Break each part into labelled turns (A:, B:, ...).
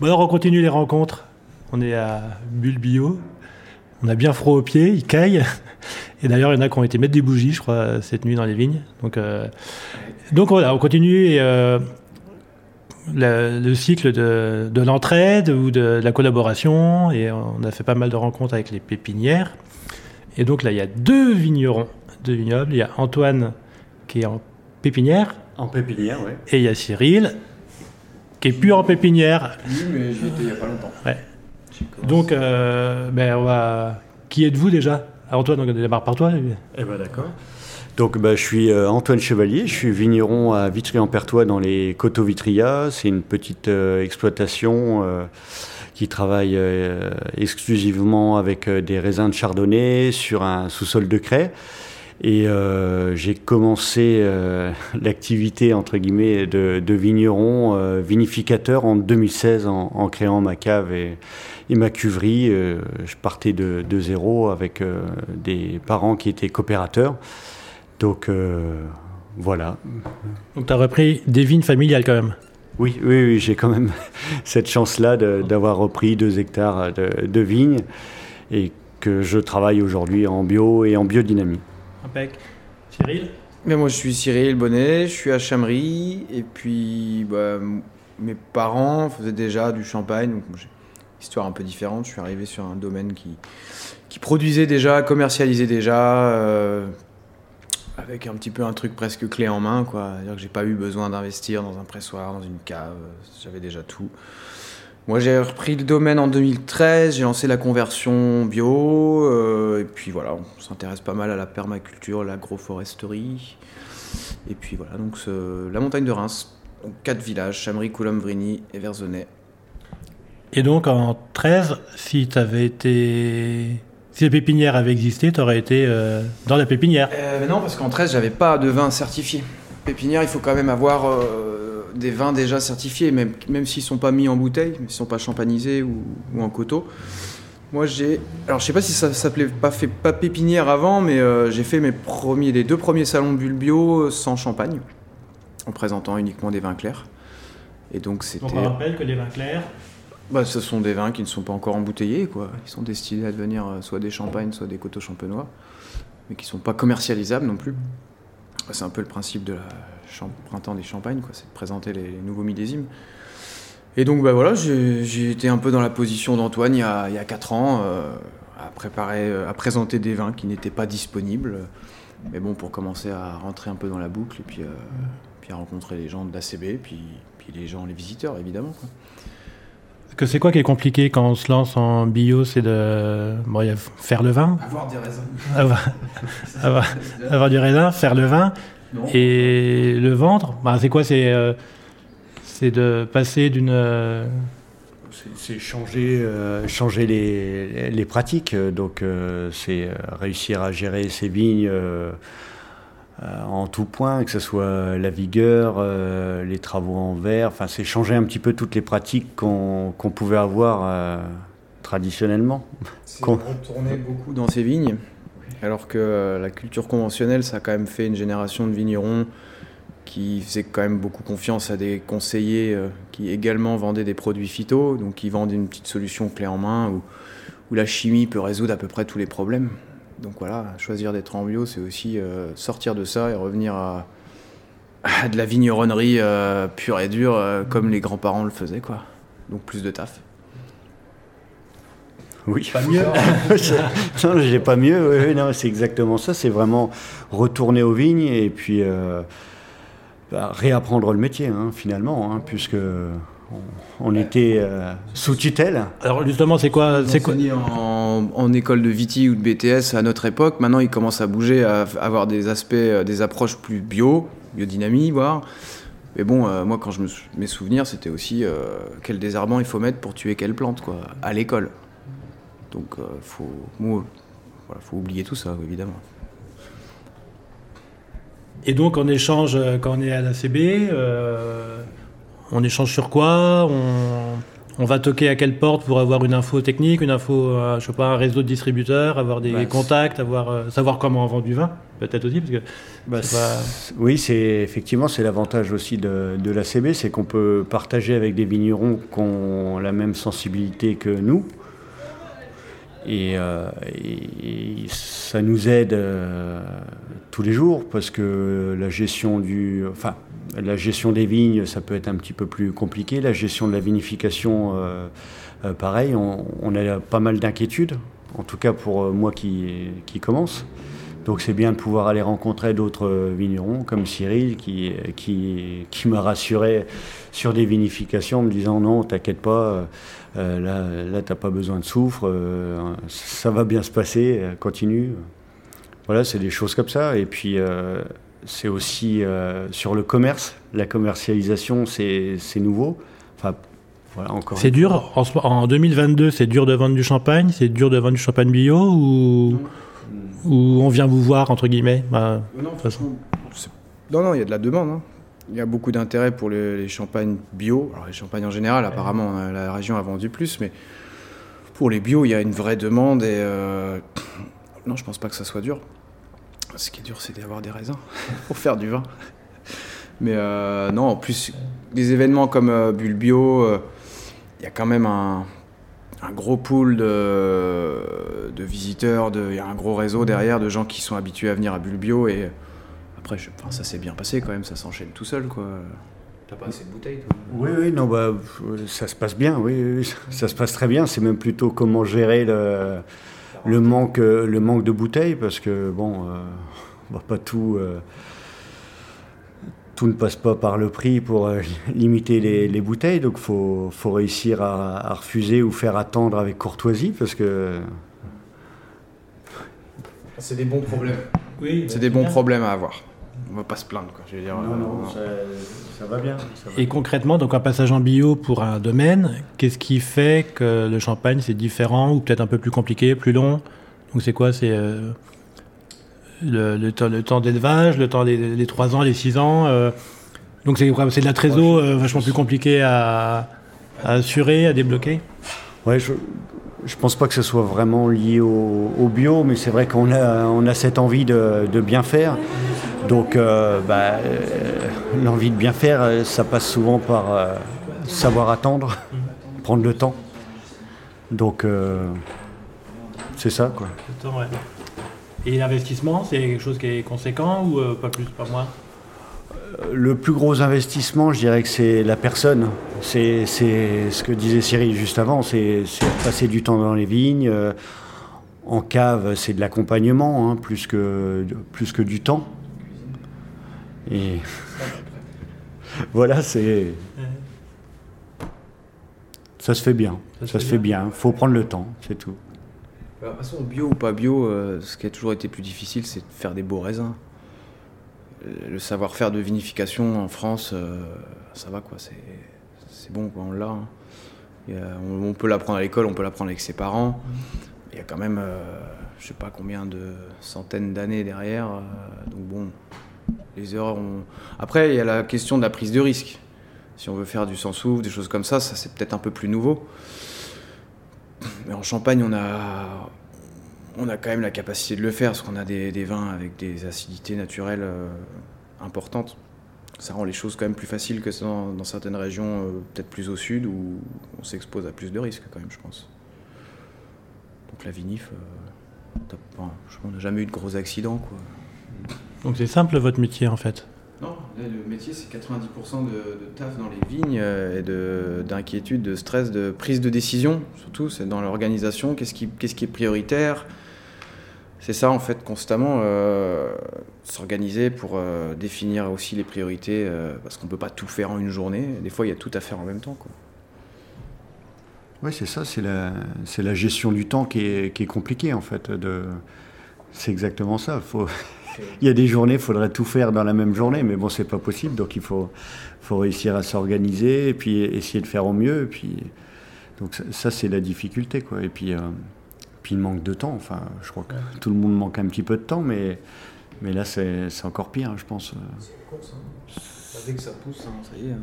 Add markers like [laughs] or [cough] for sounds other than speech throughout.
A: Bon alors on continue les rencontres. On est à Bulle Bio. On a bien froid aux pieds, il caille. Et d'ailleurs, il y en a qui ont été mettre des bougies, je crois, cette nuit dans les vignes. Donc, euh, donc voilà, on continue et, euh, le, le cycle de, de l'entraide ou de, la collaboration. Et on a fait pas mal de rencontres avec les pépinières. Et donc là, il y a deux vignerons, deux vignobles. Il y a Antoine qui est en pépinière.
B: En pépinière, oui.
A: Et il y a Cyril qui est plus en pépinière.
B: Oui, mais j'y étais il n'y a pas longtemps.
A: Ouais. Donc, euh, ben, on va... qui êtes-vous déjà? Antoine, on démarre par toi.
B: Eh ben d'accord. Donc bah, je suis euh, Antoine Chevalier, je suis vigneron à Vitry-en-Pertois dans les Coteaux Vitria. C'est une petite euh, exploitation euh, qui travaille euh, exclusivement avec euh, des raisins de chardonnay sur un sous-sol de craie. Et euh, j'ai commencé euh, [laughs] l'activité entre guillemets de, de vigneron euh, vinificateur en 2016 en, en créant ma cave et, et ma cuverie. Je partais de, de zéro avec des parents qui étaient coopérateurs. Donc voilà.
A: Donc, tu as repris des vignes familiales quand même.
B: Oui, oui, oui j'ai quand même [laughs] cette chance-là d'avoir repris deux hectares de, de vignes et que je travaille aujourd'hui en bio et en biodynamie.
A: Impec. Cyril
C: Mais moi, je suis Cyril Bonnet, je suis à Chamery, et puis bah, mes parents faisaient déjà du champagne, donc histoire un peu différente. Je suis arrivé sur un domaine qui, qui produisait déjà, commercialisait déjà, euh, avec un petit peu un truc presque clé en main, quoi. C'est-à-dire que j'ai pas eu besoin d'investir dans un pressoir, dans une cave, euh, j'avais déjà tout. Moi, j'ai repris le domaine en 2013, j'ai lancé la conversion bio, euh, et puis voilà, on s'intéresse pas mal à la permaculture, l'agroforesterie. Et puis voilà, donc ce- la montagne de Reims, donc quatre villages, Chamery, Coulombe, Vrigny et Verzenay.
A: Et donc en 13, si tu avais été. Si la pépinière avait existé, tu aurais été euh, dans la pépinière.
C: Euh, mais non, parce qu'en 13, j'avais pas de vin certifié. Pépinière, il faut quand même avoir des vins déjà certifiés, même, même s'ils sont pas mis en bouteille, mais s'ils sont pas champanisés ou, ou en coteau. Moi, j'ai. Alors, je sais pas si ça s'appelait pas, fait, pas pépinière avant, mais euh, j'ai fait mes premiers, les deux premiers salons de bulles bio sans champagne, en présentant uniquement des vins clairs. Et donc, c'était.
A: On rappelle que les vins clairs,
C: Bah, ce sont des vins qui ne sont pas encore embouteillés, quoi. Ils sont destinés à devenir euh, soit des champagnes, soit des coteaux champenois, mais qui ne sont pas commercialisables non plus. C'est un peu le principe de la printemps des champagnes, quoi. C'est de présenter les, nouveaux millésimes. Et donc, bah voilà, j'ai été un peu dans la position d'Antoine il y a, il y a 4 ans, euh, à préparer, euh, à présenter des vins qui n'étaient pas disponibles. Mais bon, pour commencer à rentrer un peu dans la boucle, et puis, euh, puis à rencontrer les gens de l'ACB, puis, puis les gens, les visiteurs, évidemment, quoi.
A: Que c'est quoi qui est compliqué quand on se lance en bio C'est de bon, il y a faire le vin,
C: Avoir des raisins.
A: avoir, [laughs] avoir, avoir du raisin, faire le vin et le vendre. Bah, c'est quoi C'est euh, c'est de passer d'une. euh,
B: C'est- changer, euh, changer les, les pratiques. Donc, euh, c'est réussir à gérer ses vignes euh, en tout point, que ce soit la vigueur, euh, les travaux en verre. Enfin, c'est changer un petit peu toutes les pratiques qu'on pouvait avoir euh, traditionnellement.
C: C'est retourner beaucoup dans ces vignes, alors que la culture conventionnelle, ça a quand même fait une génération de vignerons qui faisaient quand même beaucoup confiance à des conseillers qui également vendaient des produits phyto, donc qui vendent une petite solution clé en main où, où la chimie peut résoudre à peu près tous les problèmes. Donc voilà, choisir d'être en bio, c'est aussi euh, sortir de ça et revenir à, à de la vigneronnerie euh, pure et dure, euh, comme les grands-parents le faisaient, quoi. Donc plus de taf.
B: Oui.
A: Pas mieux. [laughs]
B: non, j'ai pas mieux. Oui, oui, non, c'est exactement ça. C'est vraiment retourner aux vignes et puis euh, bah, réapprendre le métier, hein, finalement, hein, puisque on, était euh, sous tutelle.
A: Alors justement, c'est quoi C'est quoi
C: en, en école de Viti ou de BTS à notre époque. Maintenant, il commence à bouger, à avoir des aspects, euh, des approches plus bio, biodynamie, voire. Mais bon, euh, moi, quand je me sou- mes souvenirs, c'était aussi euh, quel désherbant il faut mettre pour tuer quelle plante, quoi, à l'école. Donc, euh, faut, moi, voilà, faut oublier tout ça, évidemment.
A: Et donc on échange quand on est à la CB. On échange sur quoi on, on va toquer à quelle porte pour avoir une info technique, une info, euh, je sais pas, un réseau de distributeurs, avoir des
C: Bah,
A: contacts, avoir, euh, savoir comment on vend du vin. peut-être aussi parce que
B: Bah,
A: pas-
B: Oui, c'est effectivement c'est l'avantage aussi de, de l'ACB, c'est qu'on peut partager avec des vignerons qui ont la même sensibilité que nous. Et, euh, et- ça nous aide euh, tous les jours parce que la gestion du, enfin, la gestion des vignes, ça peut être un petit peu plus compliqué. La gestion de la vinification, euh, euh, pareil, on, a pas mal d'inquiétudes. En tout cas pour euh, moi qui, qui commence. Donc c'est bien de pouvoir aller rencontrer d'autres vignerons comme Cyril qui, qui, qui m'a rassuré sur des vinifications en me disant non, t'inquiète pas, là, t'as pas besoin de soufre, ça va bien se passer, continue. Voilà, c'est des choses comme ça. Et puis c'est aussi euh, sur le commerce, la commercialisation, c'est nouveau. Enfin, voilà, encore
A: C'est dur, en, ce- en 2022, c'est dur de vendre du champagne, c'est dur de vendre du champagne bio ou, ou on vient vous voir, entre guillemets? Bah,
C: Non,
A: façon.
C: non, non, il y a de la demande. hein. Il y a beaucoup d'intérêt pour les, les champagnes bio. Alors, les champagnes en général, apparemment, euh, la région a vendu plus, mais pour les bio, il y a une vraie demande. Et euh, non, je pense pas que ça soit dur. Ce qui est dur, c'est d'avoir des raisins [laughs] pour faire du vin. Mais euh, non, en plus, des événements comme euh, Bulle Bio, euh, il y a quand même un, un gros pool de, de visiteurs, de- il y a un gros réseau derrière de gens qui sont habitués à venir à Bulle Bio. Et après, je- ça s'est bien passé quand même, ça s'enchaîne tout seul. quoi. T'as pas assez de bouteilles, toi?
B: Oui, oui, non, bah, ça se passe bien, oui, oui, oui, ça se passe très bien. C'est même plutôt comment gérer le, le, manque, euh, le manque de bouteilles, parce que, bon, euh, on va pas tout. euh, tout ne passe pas par le prix pour euh, [laughs] limiter les, les bouteilles, donc il faut, faut réussir à, à refuser ou faire attendre avec courtoisie, parce que.
C: C'est des bons problèmes.
A: Oui,
C: C'est des bons problèmes à avoir. On va pas se plaindre, quoi. Je veux dire,
B: Non,
C: euh,
B: non,
C: non.
B: ça, ça va bien. ça va
A: Et concrètement, donc un passage en bio pour un domaine, qu'est-ce qui fait que le champagne c'est différent ou peut-être un peu plus compliqué, plus long? Donc c'est quoi? C'est euh, le, le temps, le temps d'élevage, le temps des, des 3 ans, les 6 ans euh, Donc c'est quoi C'est de la trésor euh, vachement plus compliqué à, à assurer, à débloquer?
B: Ouais, je je pense pas que ce soit vraiment lié au, au bio, mais c'est vrai qu'on a on a cette envie de, de bien faire. Donc, euh, bah, euh, l'envie de bien faire, euh, ça passe souvent par euh, savoir attendre, [laughs] prendre le temps. Donc, c'est ça, quoi.
A: Le temps, ouais. Et l'investissement, c'est quelque chose qui est conséquent ou pas plus, pas moins?
B: Le plus gros investissement, je dirais que c'est la personne. C'est ce que disait Cyril juste avant, c'est passer du temps dans les vignes. En cave, c'est de l'accompagnement, hein, plus, que, plus que du temps. Et voilà, c'est. Ça se fait bien. Ça, se fait bien. faut prendre le temps, c'est tout.
C: De toute façon, bio ou pas bio, euh, ce qui a toujours été plus difficile, c'est de faire des beaux raisins. Euh, Le savoir-faire de vinification en France, euh, ça va quoi, c'est c'est bon quoi, on l'a. hein. On, on peut l'apprendre à l'école, on peut l'apprendre avec ses parents. Il y a quand même, euh, je sais pas combien de centaines d'années derrière. euh, donc bon, Après, il y a la question de la prise de risque. Si on veut faire du sans souffle, des choses comme ça, c'est peut-être un peu plus nouveau. Mais en Champagne, on a, on quand même la capacité de le faire, parce qu'on a des, vins avec des acidités naturelles euh, importantes. Ça rend les choses quand même plus faciles que dans, certaines régions, euh, peut-être plus au sud, où on s'expose à plus de risques quand même, je pense. Donc la vinif, euh, je pense qu'on n'a jamais eu de gros accidents. Quoi.
A: Donc c'est simple votre métier en fait.
C: Non, le métier, c'est 90% de, de taf dans les vignes euh, et de- d'inquiétude, de, stress, de prise de décision, surtout. C'est dans l'organisation, qu'est-ce qui, qu'est-ce qui est prioritaire? C'est ça, en fait, constamment, euh, s'organiser pour euh, définir aussi les priorités, euh, parce qu'on ne peut pas tout faire en une journée. Des fois, il y a tout à faire en même temps. Quoi.
B: Oui, c'est ça, c'est la, c'est la gestion du temps qui est, qui est compliquée en fait. De... C'est exactement ça. Faut... il y a des journées, il faudrait tout faire dans la même journée, mais bon, c'est pas possible, donc il faut, faut réussir à s'organiser et puis essayer de faire au mieux. Et puis... Donc ça, ça, c'est la difficulté. Quoi. Et puis, euh, puis le manque de temps, enfin, je crois que tout le monde manque un petit peu de temps, mais, mais là, c'est, c'est encore pire, je pense.
C: Dès que ça pousse, ça y est.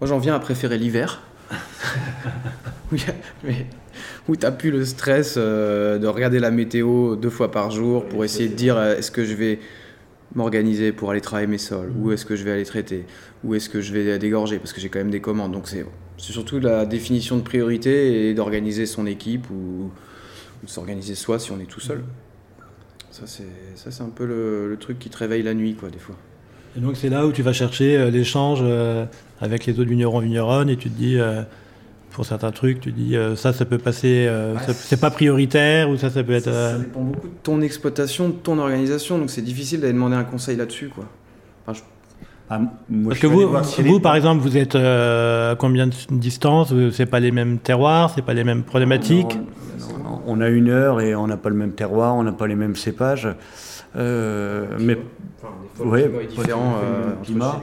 C: Moi, j'en viens à préférer l'hiver. Où tu n'as plus le stress euh, de regarder la météo deux fois par jour pour essayer de dire euh, est-ce que je vais m'organiser pour aller travailler mes sols, ou est-ce que je vais aller traiter, ou est-ce que je vais dégorger, parce que j'ai quand même des commandes. Donc c'est surtout la définition de priorité et d'organiser son équipe ou, de s'organiser soi si on est tout seul. Ça c'est un peu le, truc qui te réveille la nuit, quoi, des fois.
A: Et donc c'est là où tu vas chercher euh, l'échange avec les autres vignerons vigneronnes et tu te dis pour certains trucs, tu dis euh, ça, ça peut passer, euh, c'est pas prioritaire ou ça, ça peut être. Ça,
C: euh, dépend beaucoup de ton exploitation, de ton organisation, donc c'est difficile d'aller demander un conseil là-dessus, quoi.
A: Ah, Parce que vous, vous par exemple, vous êtes à combien de distance C'est pas les mêmes terroirs, c'est pas les mêmes problématiques?
B: on a une heure et on n'a pas le même terroir, on n'a pas les mêmes cépages. Mais
C: enfin, oui, différent climat.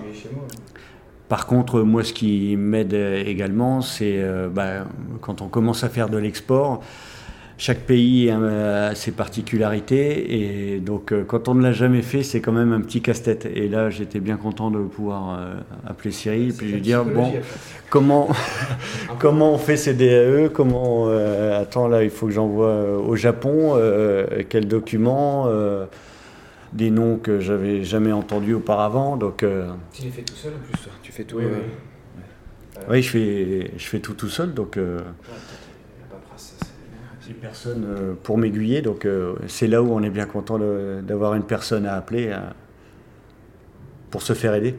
B: Par contre, moi, ce qui m'aide également, c'est euh, bah, quand on commence à faire de l'export, chaque pays a ses particularités et donc euh, quand on ne l'a jamais fait, c'est quand même un petit casse-tête. Et là, j'étais bien content de pouvoir euh, appeler Cyril puis lui dire bon, comment [laughs] [laughs] comment on fait ces DAE Comment attends là, il faut que j'envoie au Japon quel document des noms que j'avais jamais entendus auparavant. Donc,
C: euh, tu les fais tout seul en plus, tu fais tout.
B: Oui, oui. je fais, je fais tout tout seul, donc. Euh, j'ai personne euh, pour m'aiguiller, donc c'est là où on est bien content d'avoir une personne à appeler pour se faire aider.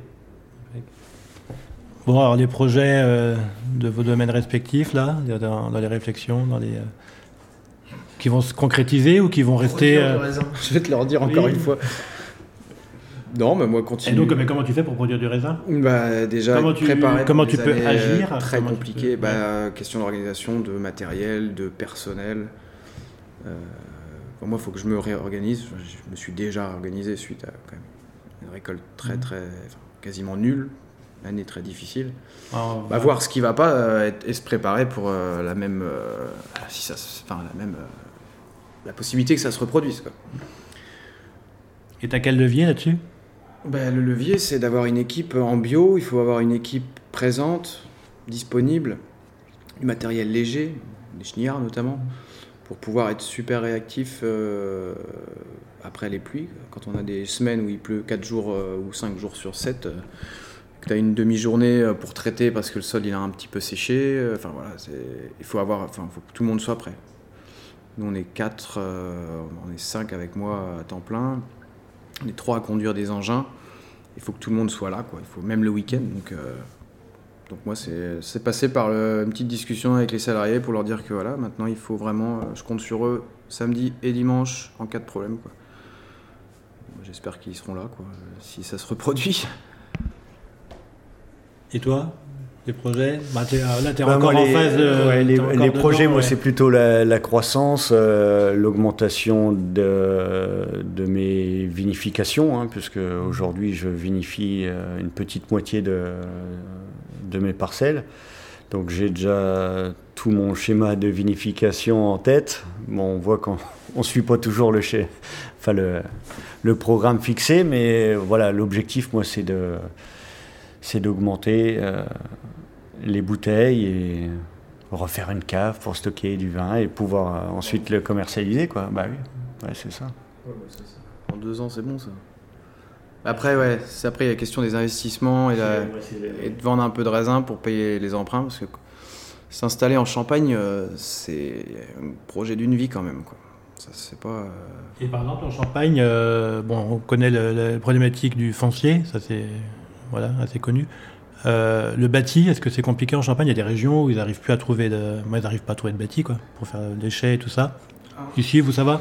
A: Bon, alors les projets de vos domaines respectifs, là, dans, dans les réflexions, dans les qui vont se concrétiser ou qui vont rester.
C: Euh, Je vais te leur dire encore une fois. Non, mais moi, continue.
A: Et donc, mais comment tu fais pour produire du raisin?
C: Bah, Déjà,
A: comment tu,
C: préparer
A: comment tu peux agir?
C: Très compliqué. Bah, question d'organisation, de matériel, de personnel. Euh, moi, il faut que je me réorganise. Je me suis déjà organisé suite à quand même, une récolte très, mmh. très, quasiment nulle, année très difficile. Ah, bah, voir ce qui va pas euh, et, se préparer pour la même, si ça, enfin la même la possibilité que ça se reproduise. Quoi.
A: Et t'as quel levier là-dessus?
C: Ben, Le levier, c'est d'avoir une équipe en bio, il faut avoir une équipe présente, disponible, du matériel léger, des chenillards notamment, pour pouvoir être super réactif euh, après les pluies. Quand on a des semaines où il pleut 4 jours euh, ou 5 jours sur 7, euh, que tu as une demi-journée pour traiter parce que le sol il a un petit peu séché, enfin voilà, il faut, avoir, enfin, faut que tout le monde soit prêt. Nous, on est quatre, euh, on est cinq avec moi à temps plein. On est trois à conduire des engins. Il faut que tout le monde soit là, quoi. Il faut même le week-end. Donc, euh, donc moi, c'est passé par une petite discussion avec les salariés pour leur dire que voilà, maintenant, il faut vraiment, euh, je compte sur eux samedi et dimanche en cas de problème, quoi. J'espère qu'ils seront là, quoi, si ça se reproduit.
A: Et toi? Les projets bah, Là, tu es bah, encore en phase de,
B: les, projets, moi, c'est plutôt la, croissance, euh, l'augmentation de, de, mes vinifications, hein, puisque aujourd'hui, je vinifie euh, une petite moitié de, de mes parcelles. Donc, j'ai déjà tout mon schéma de vinification en tête. Bon, on voit qu'on [laughs] ne suit pas toujours le, enfin, le, le programme fixé, mais voilà, l'objectif, moi, c'est de c'est d'augmenter euh, les bouteilles et refaire une cave pour stocker du vin et pouvoir euh, ensuite le commercialiser. Quoi. Bah oui, ouais, c'est ça.
C: En deux ans, c'est bon ça. Après, ouais, c'est après il y a la question des investissements et, de vendre un peu de raisin pour payer les emprunts parce que s'installer en Champagne, euh, c'est un projet d'une vie quand même. Quoi. Ça, c'est pas. Euh,
A: et par exemple, en Champagne, bon, on connaît la problématique du foncier, ça c'est voilà, assez connu. Euh, le bâti, est-ce que c'est compliqué en Champagne? Il y a des régions où ils n'arrivent plus à trouver de, moi, ils n'arrivent pas à trouver de bâti quoi, pour faire le déchet et tout ça. Ah. Ici, vous ça va?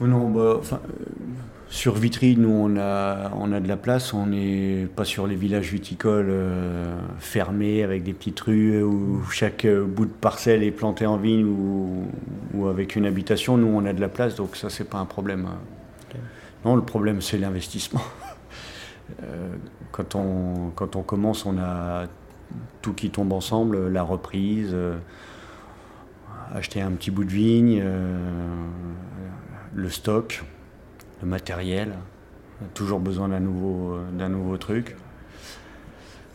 B: Non, bah, euh, sur Vitry, nous on a, on a de la place. On n'est pas sur les villages viticoles euh, fermés avec des petites rues où chaque bout de parcelle est planté en vigne ou, ou, avec une habitation. Nous, on a de la place, donc ça c'est pas un problème. Non, le problème c'est l'investissement. [laughs] quand on, quand on commence, on a tout qui tombe ensemble, la reprise, euh, acheter un petit bout de vigne, euh, le stock, le matériel, toujours besoin d'un nouveau, d'un nouveau truc.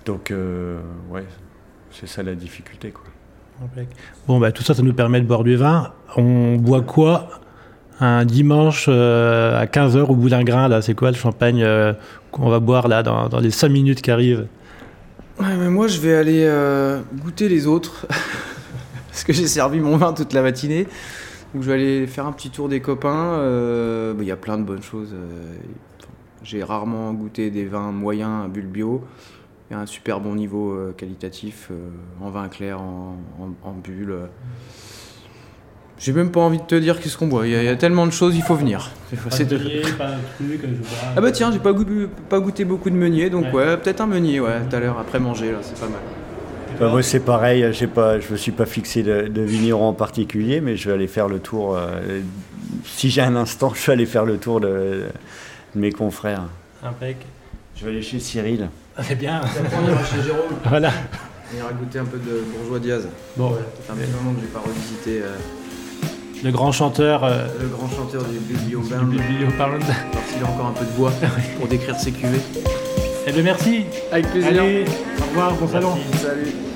B: Donc, euh, ouais, c'est ça la difficulté. Quoi.
A: Bon, bah, tout ça, ça nous permet de boire du vin. On boit quoi? Un dimanche euh, à 15h au grain là C'est quoi le champagne euh, qu'on va boire là dans, les 5 minutes qui arrivent?
C: Moi, je vais aller euh, goûter les autres. [laughs] Parce que j'ai servi mon vin toute la matinée. Donc, je vais aller faire un petit tour des copains. Bah, il y a plein de bonnes choses. J'ai rarement goûté des vins moyens à bulle bio. Il y a un super bon niveau qualitatif en vin clair, en, en, bulle. J'ai même pas envie de te dire qu'est-ce qu'on boit. Il y, a, tellement de choses, il faut venir.
A: Pas de meunier, pas de truc,
C: Ah bah tiens, j'ai pas, goûté, pas goûté beaucoup de meunier, donc ouais, peut-être un meunier, ouais, tout à l'heure après manger, là, c'est pas mal.
B: Bah, moi c'est pareil, pas, je me suis pas fixé de, de, vigneron en particulier, mais je vais aller faire le tour. Euh, si j'ai un instant, [laughs] je vais aller faire le tour de, de mes confrères.
A: Impec.
B: Je vais aller chez Cyril.
A: Ah, c'est bien.
C: on ira chez Jérôme.
A: Voilà.
C: On ira goûter un peu de bourgeois Diaz.
A: Bon, ouais.
C: Ça fait un petit moment que j'ai pas revisité. Euh,
A: le grand chanteur. Euh,
C: le grand chanteur du Biblio
A: Band. Biblio Band.
C: Alors s'il a encore un peu de voix pour décrire ses cuvées.
A: Eh bien merci.
C: Avec plaisir.
A: Allez, au revoir, bon salon.
C: Salut.